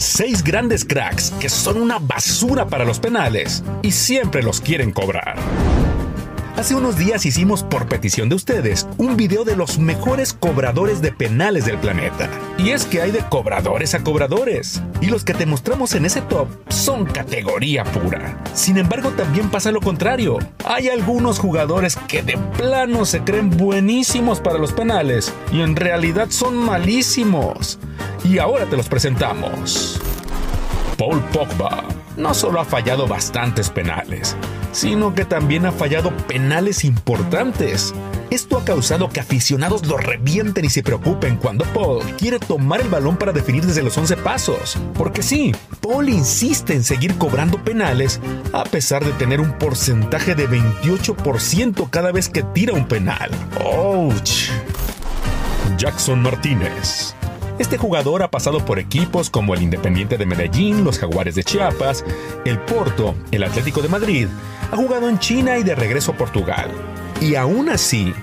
Seis grandes cracks que son una basura para los penales y siempre los quieren cobrar. Hace unos días hicimos por petición de ustedes un video de los mejores cobradores de penales del planeta. Y es que hay de cobradores a cobradores. Y los que te mostramos en ese top son categoría pura. Sin embargo, también pasa lo contrario. Hay algunos jugadores que de plano se creen buenísimos para los penales y en realidad son malísimos. Y ahora te los presentamos. Paul Pogba no solo ha fallado bastantes penales, sino que también ha fallado penales importantes. Esto ha causado que aficionados lo revienten y se preocupen cuando Paul quiere tomar el balón para definir desde los 11 pasos. Porque sí, Paul insiste en seguir cobrando penales a pesar de tener un porcentaje de 28% cada vez que tira un penal. ¡Ouch! Jackson Martínez este jugador ha pasado por equipos como el Independiente de Medellín, los Jaguares de Chiapas, el Porto, el Atlético de Madrid, ha jugado en China y de regreso a Portugal. Y aún así,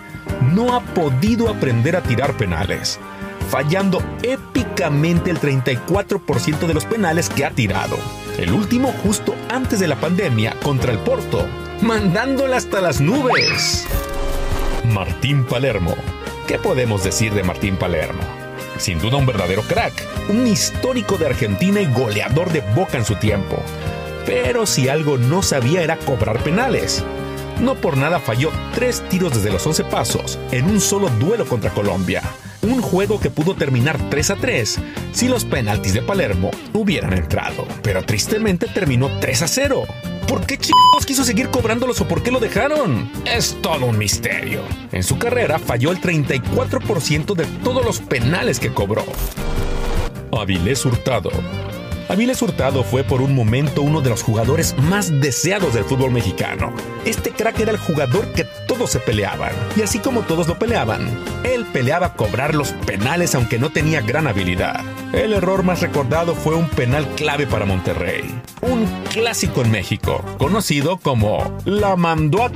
no ha podido aprender a tirar penales, fallando épicamente el 34% de los penales que ha tirado. El último justo antes de la pandemia contra el Porto, mandándola hasta las nubes. Martín Palermo. ¿Qué podemos decir de Martín Palermo? Sin duda un verdadero crack, un histórico de Argentina y goleador de Boca en su tiempo. Pero si algo no sabía era cobrar penales. No por nada falló tres tiros desde los 11 pasos en un solo duelo contra Colombia. Un juego que pudo terminar 3 a 3 si los penaltis de Palermo hubieran entrado. Pero tristemente terminó 3 a 0. ¿Por qué chicos quiso seguir cobrándolos o por qué lo dejaron? Es todo un misterio. En su carrera falló el 34% de todos los penales que cobró. Avilés Hurtado Aviles Hurtado fue por un momento uno de los jugadores más deseados del fútbol mexicano. Este crack era el jugador que todos se peleaban, y así como todos lo peleaban, él peleaba cobrar los penales aunque no tenía gran habilidad. El error más recordado fue un penal clave para Monterrey, un clásico en México, conocido como la mandó a.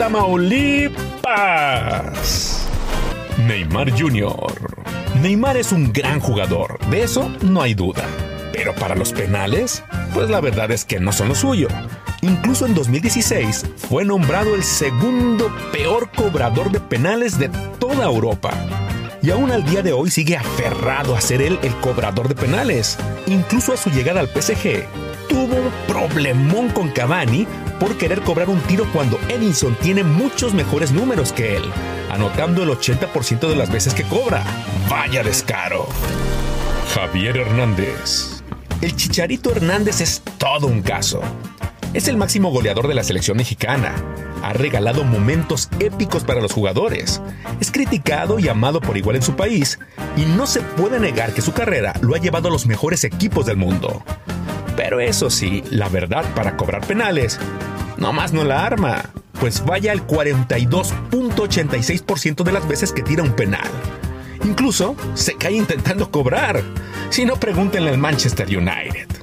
Neymar Jr. Neymar es un gran jugador, de eso no hay duda. Pero para los penales, pues la verdad es que no son lo suyo. Incluso en 2016 fue nombrado el segundo peor cobrador de penales de toda Europa. Y aún al día de hoy sigue aferrado a ser él el cobrador de penales. Incluso a su llegada al PSG, tuvo un problemón con Cavani por querer cobrar un tiro cuando Edinson tiene muchos mejores números que él, anotando el 80% de las veces que cobra. Vaya descaro. Javier Hernández. El Chicharito Hernández es todo un caso. Es el máximo goleador de la selección mexicana. Ha regalado momentos épicos para los jugadores. Es criticado y amado por igual en su país. Y no se puede negar que su carrera lo ha llevado a los mejores equipos del mundo. Pero eso sí, la verdad para cobrar penales, nomás no la arma. Pues vaya al 42.86% de las veces que tira un penal. Incluso se cae intentando cobrar. Si no, pregúntenle al Manchester United.